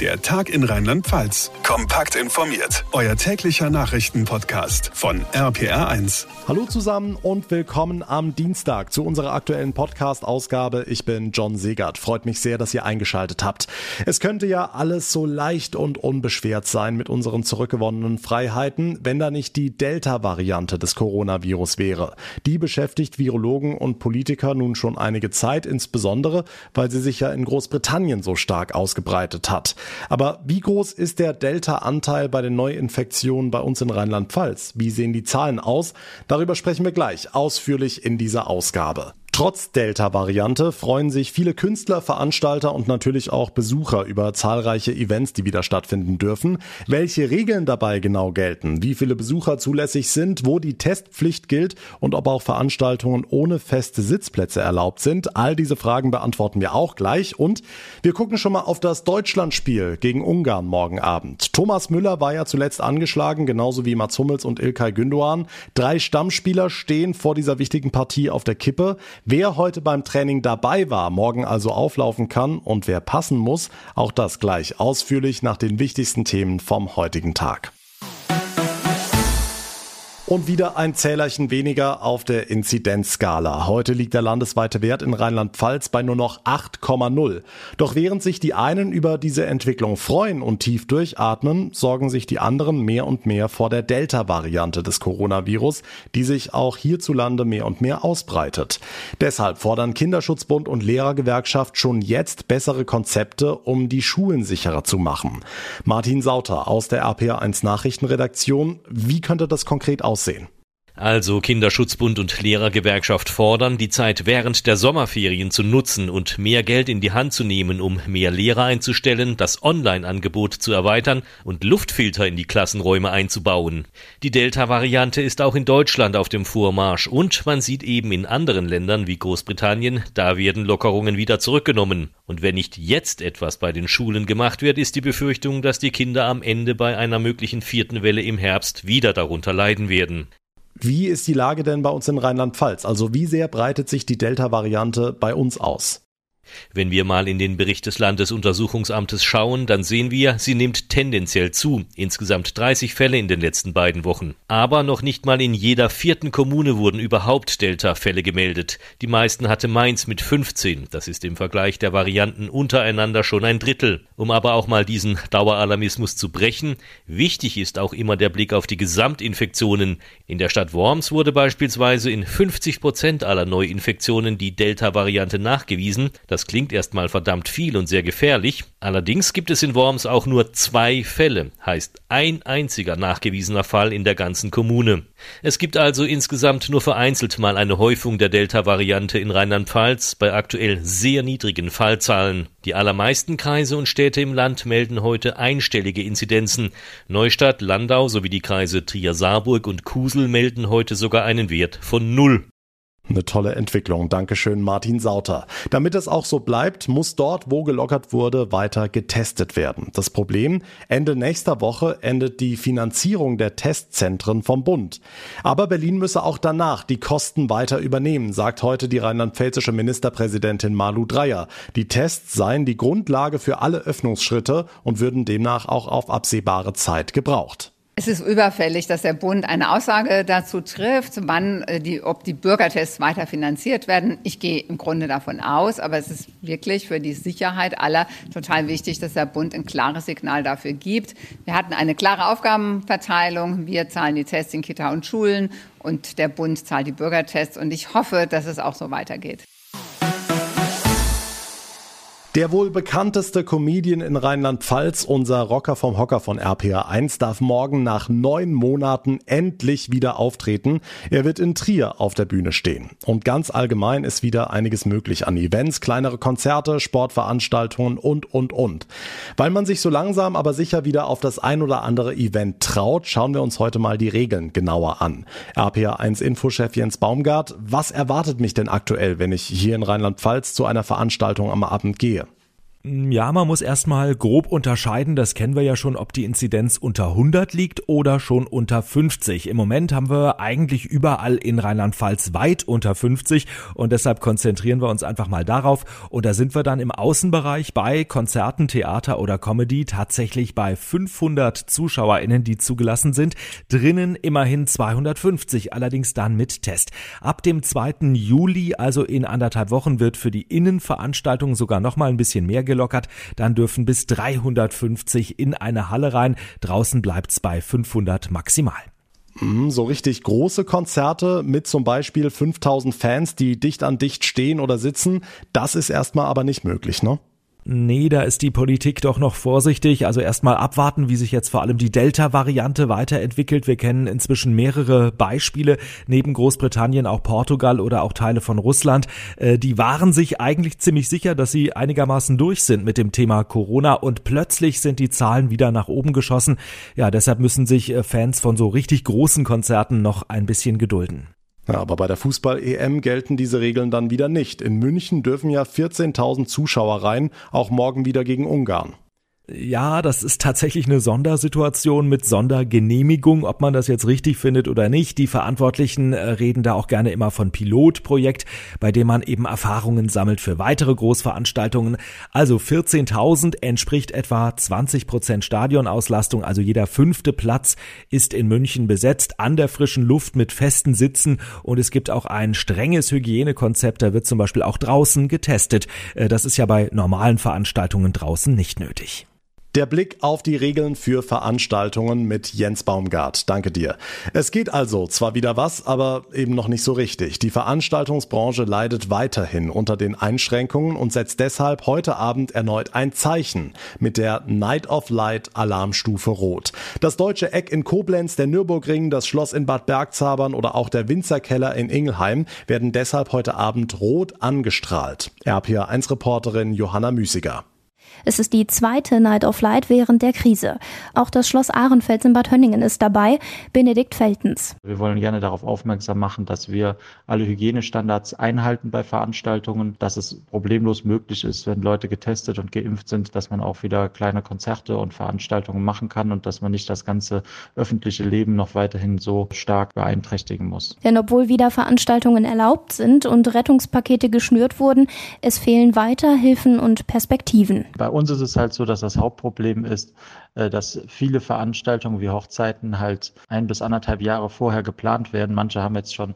Der Tag in Rheinland-Pfalz. Kompakt informiert. Euer täglicher Nachrichtenpodcast von RPR1. Hallo zusammen und willkommen am Dienstag zu unserer aktuellen Podcast-Ausgabe. Ich bin John Segert. Freut mich sehr, dass ihr eingeschaltet habt. Es könnte ja alles so leicht und unbeschwert sein mit unseren zurückgewonnenen Freiheiten, wenn da nicht die Delta-Variante des Coronavirus wäre. Die beschäftigt Virologen und Politiker nun schon einige Zeit, insbesondere weil sie sich ja in Großbritannien so stark ausgebreitet hat. Aber wie groß ist der Delta-Anteil bei den Neuinfektionen bei uns in Rheinland-Pfalz? Wie sehen die Zahlen aus? Darüber sprechen wir gleich ausführlich in dieser Ausgabe. Trotz Delta-Variante freuen sich viele Künstler, Veranstalter und natürlich auch Besucher über zahlreiche Events, die wieder stattfinden dürfen. Welche Regeln dabei genau gelten, wie viele Besucher zulässig sind, wo die Testpflicht gilt und ob auch Veranstaltungen ohne feste Sitzplätze erlaubt sind, all diese Fragen beantworten wir auch gleich. Und wir gucken schon mal auf das Deutschlandspiel gegen Ungarn morgen Abend. Thomas Müller war ja zuletzt angeschlagen, genauso wie Mats Hummels und Ilkay Gündoğan. Drei Stammspieler stehen vor dieser wichtigen Partie auf der Kippe. Wer heute beim Training dabei war, morgen also auflaufen kann und wer passen muss, auch das gleich ausführlich nach den wichtigsten Themen vom heutigen Tag. Und wieder ein Zählerchen weniger auf der Inzidenzskala. Heute liegt der landesweite Wert in Rheinland-Pfalz bei nur noch 8,0. Doch während sich die einen über diese Entwicklung freuen und tief durchatmen, sorgen sich die anderen mehr und mehr vor der Delta-Variante des Coronavirus, die sich auch hierzulande mehr und mehr ausbreitet. Deshalb fordern Kinderschutzbund und Lehrergewerkschaft schon jetzt bessere Konzepte, um die Schulen sicherer zu machen. Martin Sauter aus der RPA1 Nachrichtenredaktion. Wie könnte das konkret aussehen? Aussehen. Also Kinderschutzbund und Lehrergewerkschaft fordern, die Zeit während der Sommerferien zu nutzen und mehr Geld in die Hand zu nehmen, um mehr Lehrer einzustellen, das Online-Angebot zu erweitern und Luftfilter in die Klassenräume einzubauen. Die Delta-Variante ist auch in Deutschland auf dem Vormarsch und man sieht eben in anderen Ländern wie Großbritannien, da werden Lockerungen wieder zurückgenommen. Und wenn nicht jetzt etwas bei den Schulen gemacht wird, ist die Befürchtung, dass die Kinder am Ende bei einer möglichen vierten Welle im Herbst wieder darunter leiden werden. Wie ist die Lage denn bei uns in Rheinland-Pfalz? Also wie sehr breitet sich die Delta-Variante bei uns aus? Wenn wir mal in den Bericht des Landesuntersuchungsamtes schauen, dann sehen wir, sie nimmt tendenziell zu. Insgesamt 30 Fälle in den letzten beiden Wochen. Aber noch nicht mal in jeder vierten Kommune wurden überhaupt Delta-Fälle gemeldet. Die meisten hatte Mainz mit 15. Das ist im Vergleich der Varianten untereinander schon ein Drittel. Um aber auch mal diesen Daueralarmismus zu brechen, wichtig ist auch immer der Blick auf die Gesamtinfektionen. In der Stadt Worms wurde beispielsweise in 50 Prozent aller Neuinfektionen die Delta-Variante nachgewiesen. Das klingt erstmal verdammt viel und sehr gefährlich. Allerdings gibt es in Worms auch nur zwei Fälle, heißt ein einziger nachgewiesener Fall in der ganzen Kommune. Es gibt also insgesamt nur vereinzelt mal eine Häufung der Delta-Variante in Rheinland-Pfalz bei aktuell sehr niedrigen Fallzahlen. Die allermeisten Kreise und Städte im Land melden heute einstellige Inzidenzen. Neustadt, Landau sowie die Kreise Trier-Saarburg und Kusel melden heute sogar einen Wert von null. Eine tolle Entwicklung. Dankeschön, Martin Sauter. Damit es auch so bleibt, muss dort, wo gelockert wurde, weiter getestet werden. Das Problem, Ende nächster Woche endet die Finanzierung der Testzentren vom Bund. Aber Berlin müsse auch danach die Kosten weiter übernehmen, sagt heute die rheinland-pfälzische Ministerpräsidentin Malu Dreyer. Die Tests seien die Grundlage für alle Öffnungsschritte und würden demnach auch auf absehbare Zeit gebraucht. Es ist überfällig, dass der Bund eine Aussage dazu trifft, wann äh, die, ob die Bürgertests weiter finanziert werden. Ich gehe im Grunde davon aus, aber es ist wirklich für die Sicherheit aller total wichtig, dass der Bund ein klares Signal dafür gibt. Wir hatten eine klare Aufgabenverteilung. Wir zahlen die Tests in Kita und Schulen und der Bund zahlt die Bürgertests. Und ich hoffe, dass es auch so weitergeht. Der wohl bekannteste Comedian in Rheinland-Pfalz, unser Rocker vom Hocker von RPA 1, darf morgen nach neun Monaten endlich wieder auftreten. Er wird in Trier auf der Bühne stehen. Und ganz allgemein ist wieder einiges möglich an Events, kleinere Konzerte, Sportveranstaltungen und, und, und. Weil man sich so langsam aber sicher wieder auf das ein oder andere Event traut, schauen wir uns heute mal die Regeln genauer an. RPA 1 Infochef Jens Baumgart, was erwartet mich denn aktuell, wenn ich hier in Rheinland-Pfalz zu einer Veranstaltung am Abend gehe? Ja, man muss erstmal grob unterscheiden, das kennen wir ja schon, ob die Inzidenz unter 100 liegt oder schon unter 50. Im Moment haben wir eigentlich überall in Rheinland-Pfalz weit unter 50 und deshalb konzentrieren wir uns einfach mal darauf und da sind wir dann im Außenbereich bei Konzerten, Theater oder Comedy tatsächlich bei 500 ZuschauerInnen, die zugelassen sind, drinnen immerhin 250, allerdings dann mit Test. Ab dem 2. Juli, also in anderthalb Wochen, wird für die Innenveranstaltungen sogar noch mal ein bisschen mehr gelockert, dann dürfen bis 350 in eine Halle rein. Draußen bleibt's bei 500 maximal. Mhm, so richtig große Konzerte mit zum Beispiel 5000 Fans, die dicht an dicht stehen oder sitzen, das ist erstmal aber nicht möglich, ne? Nee, da ist die Politik doch noch vorsichtig. Also erstmal abwarten, wie sich jetzt vor allem die Delta-Variante weiterentwickelt. Wir kennen inzwischen mehrere Beispiele, neben Großbritannien auch Portugal oder auch Teile von Russland. Äh, die waren sich eigentlich ziemlich sicher, dass sie einigermaßen durch sind mit dem Thema Corona und plötzlich sind die Zahlen wieder nach oben geschossen. Ja, deshalb müssen sich äh, Fans von so richtig großen Konzerten noch ein bisschen gedulden. Ja, aber bei der Fußball-EM gelten diese Regeln dann wieder nicht. In München dürfen ja 14.000 Zuschauer rein, auch morgen wieder gegen Ungarn. Ja, das ist tatsächlich eine Sondersituation mit Sondergenehmigung, ob man das jetzt richtig findet oder nicht. Die Verantwortlichen äh, reden da auch gerne immer von Pilotprojekt, bei dem man eben Erfahrungen sammelt für weitere Großveranstaltungen. Also 14.000 entspricht etwa 20 Prozent Stadionauslastung, also jeder fünfte Platz ist in München besetzt, an der frischen Luft mit festen Sitzen und es gibt auch ein strenges Hygienekonzept, da wird zum Beispiel auch draußen getestet. Äh, das ist ja bei normalen Veranstaltungen draußen nicht nötig. Der Blick auf die Regeln für Veranstaltungen mit Jens Baumgart. Danke dir. Es geht also zwar wieder was, aber eben noch nicht so richtig. Die Veranstaltungsbranche leidet weiterhin unter den Einschränkungen und setzt deshalb heute Abend erneut ein Zeichen mit der Night of Light Alarmstufe Rot. Das deutsche Eck in Koblenz, der Nürburgring, das Schloss in Bad Bergzabern oder auch der Winzerkeller in Ingelheim werden deshalb heute Abend rot angestrahlt. RPA1-Reporterin Johanna Müßiger. Es ist die zweite Night of Light während der Krise. Auch das Schloss Ahrenfels in Bad Hönningen ist dabei. Benedikt Feltens. Wir wollen gerne darauf aufmerksam machen, dass wir alle Hygienestandards einhalten bei Veranstaltungen, dass es problemlos möglich ist, wenn Leute getestet und geimpft sind, dass man auch wieder kleine Konzerte und Veranstaltungen machen kann und dass man nicht das ganze öffentliche Leben noch weiterhin so stark beeinträchtigen muss. Denn obwohl wieder Veranstaltungen erlaubt sind und Rettungspakete geschnürt wurden, es fehlen weiter Hilfen und Perspektiven. Bei uns ist es halt so, dass das Hauptproblem ist, äh, dass viele Veranstaltungen wie Hochzeiten halt ein bis anderthalb Jahre vorher geplant werden. Manche haben jetzt schon,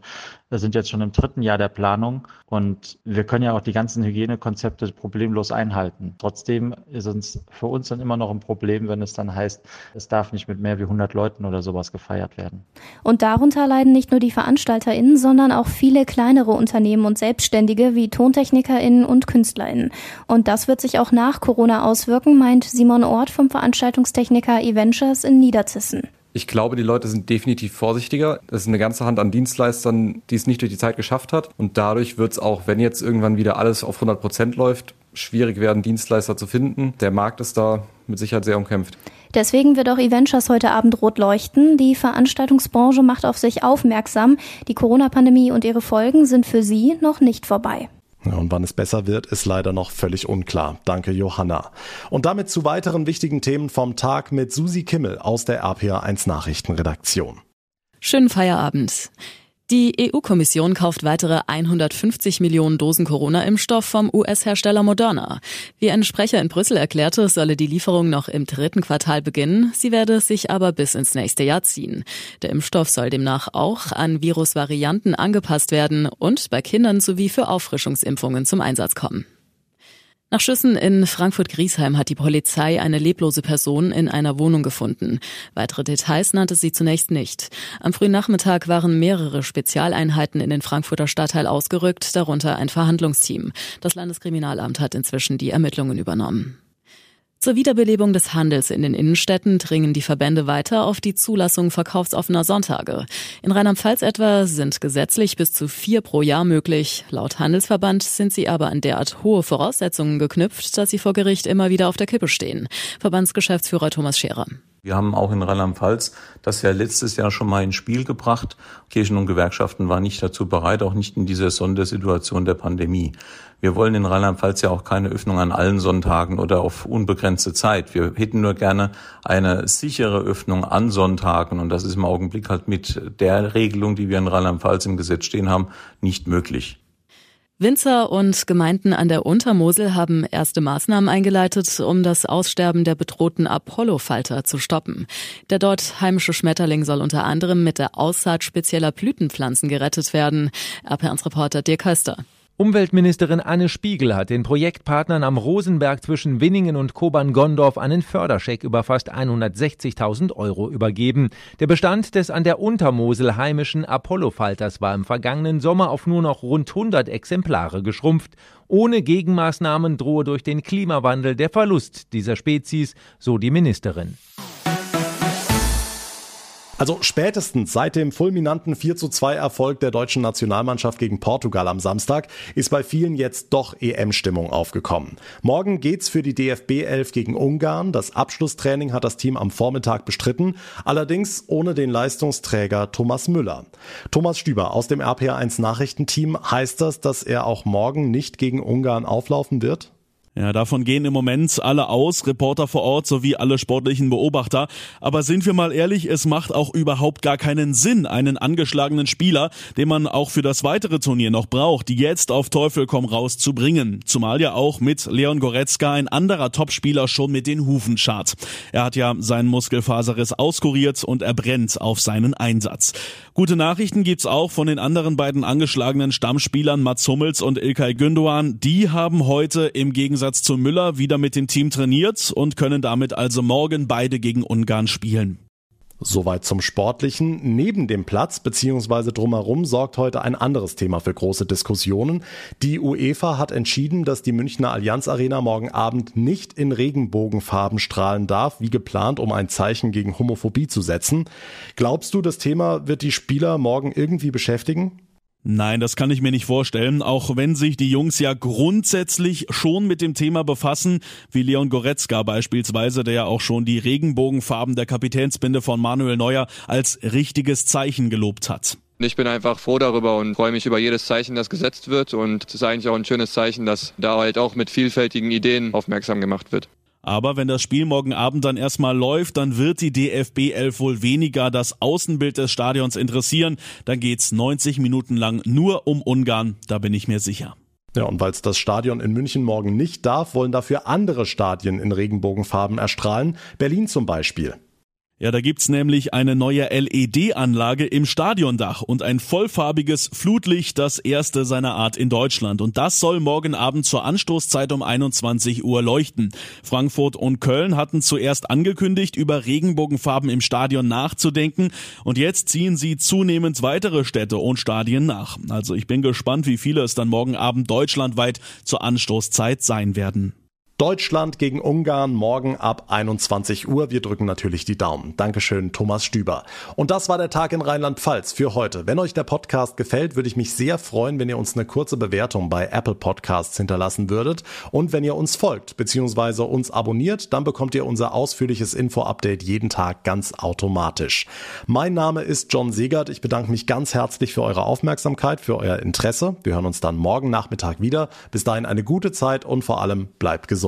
sind jetzt schon im dritten Jahr der Planung und wir können ja auch die ganzen Hygienekonzepte problemlos einhalten. Trotzdem ist es für uns dann immer noch ein Problem, wenn es dann heißt, es darf nicht mit mehr wie 100 Leuten oder sowas gefeiert werden. Und darunter leiden nicht nur die VeranstalterInnen, sondern auch viele kleinere Unternehmen und Selbstständige wie TontechnikerInnen und KünstlerInnen. Und das wird sich auch nach Corona auswirken, meint Simon Ort vom Veranstaltungs Versicherungstechniker Eventures in Niederzissen. Ich glaube, die Leute sind definitiv vorsichtiger. Es ist eine ganze Hand an Dienstleistern, die es nicht durch die Zeit geschafft hat. Und dadurch wird es auch, wenn jetzt irgendwann wieder alles auf 100 Prozent läuft, schwierig werden, Dienstleister zu finden. Der Markt ist da mit Sicherheit sehr umkämpft. Deswegen wird auch Eventures heute Abend rot leuchten. Die Veranstaltungsbranche macht auf sich aufmerksam. Die Corona-Pandemie und ihre Folgen sind für sie noch nicht vorbei. Und wann es besser wird, ist leider noch völlig unklar. Danke, Johanna. Und damit zu weiteren wichtigen Themen vom Tag mit Susi Kimmel aus der RPA1 Nachrichtenredaktion. Schönen Feierabend. Die EU-Kommission kauft weitere 150 Millionen Dosen Corona-Impfstoff vom US-Hersteller Moderna. Wie ein Sprecher in Brüssel erklärte, solle die Lieferung noch im dritten Quartal beginnen. Sie werde sich aber bis ins nächste Jahr ziehen. Der Impfstoff soll demnach auch an Virusvarianten angepasst werden und bei Kindern sowie für Auffrischungsimpfungen zum Einsatz kommen. Nach Schüssen in Frankfurt-Griesheim hat die Polizei eine leblose Person in einer Wohnung gefunden. Weitere Details nannte sie zunächst nicht. Am frühen Nachmittag waren mehrere Spezialeinheiten in den Frankfurter Stadtteil ausgerückt, darunter ein Verhandlungsteam. Das Landeskriminalamt hat inzwischen die Ermittlungen übernommen. Zur Wiederbelebung des Handels in den Innenstädten dringen die Verbände weiter auf die Zulassung verkaufsoffener Sonntage. In Rheinland-Pfalz etwa sind gesetzlich bis zu vier pro Jahr möglich. Laut Handelsverband sind sie aber an derart hohe Voraussetzungen geknüpft, dass sie vor Gericht immer wieder auf der Kippe stehen. Verbandsgeschäftsführer Thomas Scherer. Wir haben auch in Rheinland-Pfalz das ja letztes Jahr schon mal ins Spiel gebracht. Kirchen und Gewerkschaften waren nicht dazu bereit, auch nicht in dieser Sondersituation der Pandemie. Wir wollen in Rheinland-Pfalz ja auch keine Öffnung an allen Sonntagen oder auf unbegrenzte Zeit. Wir hätten nur gerne eine sichere Öffnung an Sonntagen und das ist im Augenblick halt mit der Regelung, die wir in Rheinland-Pfalz im Gesetz stehen haben, nicht möglich. Winzer und Gemeinden an der Untermosel haben erste Maßnahmen eingeleitet, um das Aussterben der bedrohten Apollo-Falter zu stoppen. Der dort heimische Schmetterling soll unter anderem mit der Aussaat spezieller Blütenpflanzen gerettet werden. RP1-Reporter Dirk Köster. Umweltministerin Anne Spiegel hat den Projektpartnern am Rosenberg zwischen Winningen und Kobern-Gondorf einen Förderscheck über fast 160.000 Euro übergeben. Der Bestand des an der Untermosel heimischen Apollo-Falters war im vergangenen Sommer auf nur noch rund 100 Exemplare geschrumpft. Ohne Gegenmaßnahmen drohe durch den Klimawandel der Verlust dieser Spezies, so die Ministerin. Also spätestens seit dem fulminanten 4 zu 2 Erfolg der deutschen Nationalmannschaft gegen Portugal am Samstag ist bei vielen jetzt doch EM-Stimmung aufgekommen. Morgen geht's für die DFB 11 gegen Ungarn. Das Abschlusstraining hat das Team am Vormittag bestritten, allerdings ohne den Leistungsträger Thomas Müller. Thomas Stüber aus dem RPA1 Nachrichtenteam heißt das, dass er auch morgen nicht gegen Ungarn auflaufen wird? Ja, davon gehen im Moment alle aus, Reporter vor Ort sowie alle sportlichen Beobachter. Aber sind wir mal ehrlich, es macht auch überhaupt gar keinen Sinn, einen angeschlagenen Spieler, den man auch für das weitere Turnier noch braucht, jetzt auf Teufel komm raus zu bringen. Zumal ja auch mit Leon Goretzka ein anderer Topspieler schon mit den Hufen schart. Er hat ja seinen Muskelfaserriss auskuriert und er brennt auf seinen Einsatz. Gute Nachrichten gibt's auch von den anderen beiden angeschlagenen Stammspielern Mats Hummels und Ilkay Gündoğan. Die haben heute im Gegensatz Gegensatz zu Müller wieder mit dem Team trainiert und können damit also morgen beide gegen Ungarn spielen. Soweit zum Sportlichen. Neben dem Platz bzw. drumherum sorgt heute ein anderes Thema für große Diskussionen. Die UEFA hat entschieden, dass die Münchner Allianz Arena morgen Abend nicht in Regenbogenfarben strahlen darf, wie geplant, um ein Zeichen gegen Homophobie zu setzen. Glaubst du, das Thema wird die Spieler morgen irgendwie beschäftigen? Nein, das kann ich mir nicht vorstellen, auch wenn sich die Jungs ja grundsätzlich schon mit dem Thema befassen, wie Leon Goretzka beispielsweise, der ja auch schon die Regenbogenfarben der Kapitänsbinde von Manuel Neuer als richtiges Zeichen gelobt hat. Ich bin einfach froh darüber und freue mich über jedes Zeichen, das gesetzt wird. Und es ist eigentlich auch ein schönes Zeichen, dass da halt auch mit vielfältigen Ideen aufmerksam gemacht wird. Aber wenn das Spiel morgen Abend dann erstmal läuft, dann wird die DFB 11 wohl weniger das Außenbild des Stadions interessieren. Dann geht's 90 Minuten lang nur um Ungarn, da bin ich mir sicher. Ja, und weil es das Stadion in München morgen nicht darf, wollen dafür andere Stadien in Regenbogenfarben erstrahlen. Berlin zum Beispiel. Ja, da gibt's nämlich eine neue LED-Anlage im Stadiondach und ein vollfarbiges Flutlicht, das erste seiner Art in Deutschland. Und das soll morgen Abend zur Anstoßzeit um 21 Uhr leuchten. Frankfurt und Köln hatten zuerst angekündigt, über Regenbogenfarben im Stadion nachzudenken. Und jetzt ziehen sie zunehmend weitere Städte und Stadien nach. Also ich bin gespannt, wie viele es dann morgen Abend deutschlandweit zur Anstoßzeit sein werden. Deutschland gegen Ungarn morgen ab 21 Uhr. Wir drücken natürlich die Daumen. Dankeschön, Thomas Stüber. Und das war der Tag in Rheinland-Pfalz für heute. Wenn euch der Podcast gefällt, würde ich mich sehr freuen, wenn ihr uns eine kurze Bewertung bei Apple Podcasts hinterlassen würdet. Und wenn ihr uns folgt bzw. uns abonniert, dann bekommt ihr unser ausführliches Info-Update jeden Tag ganz automatisch. Mein Name ist John Segert. Ich bedanke mich ganz herzlich für eure Aufmerksamkeit, für euer Interesse. Wir hören uns dann morgen Nachmittag wieder. Bis dahin eine gute Zeit und vor allem bleibt gesund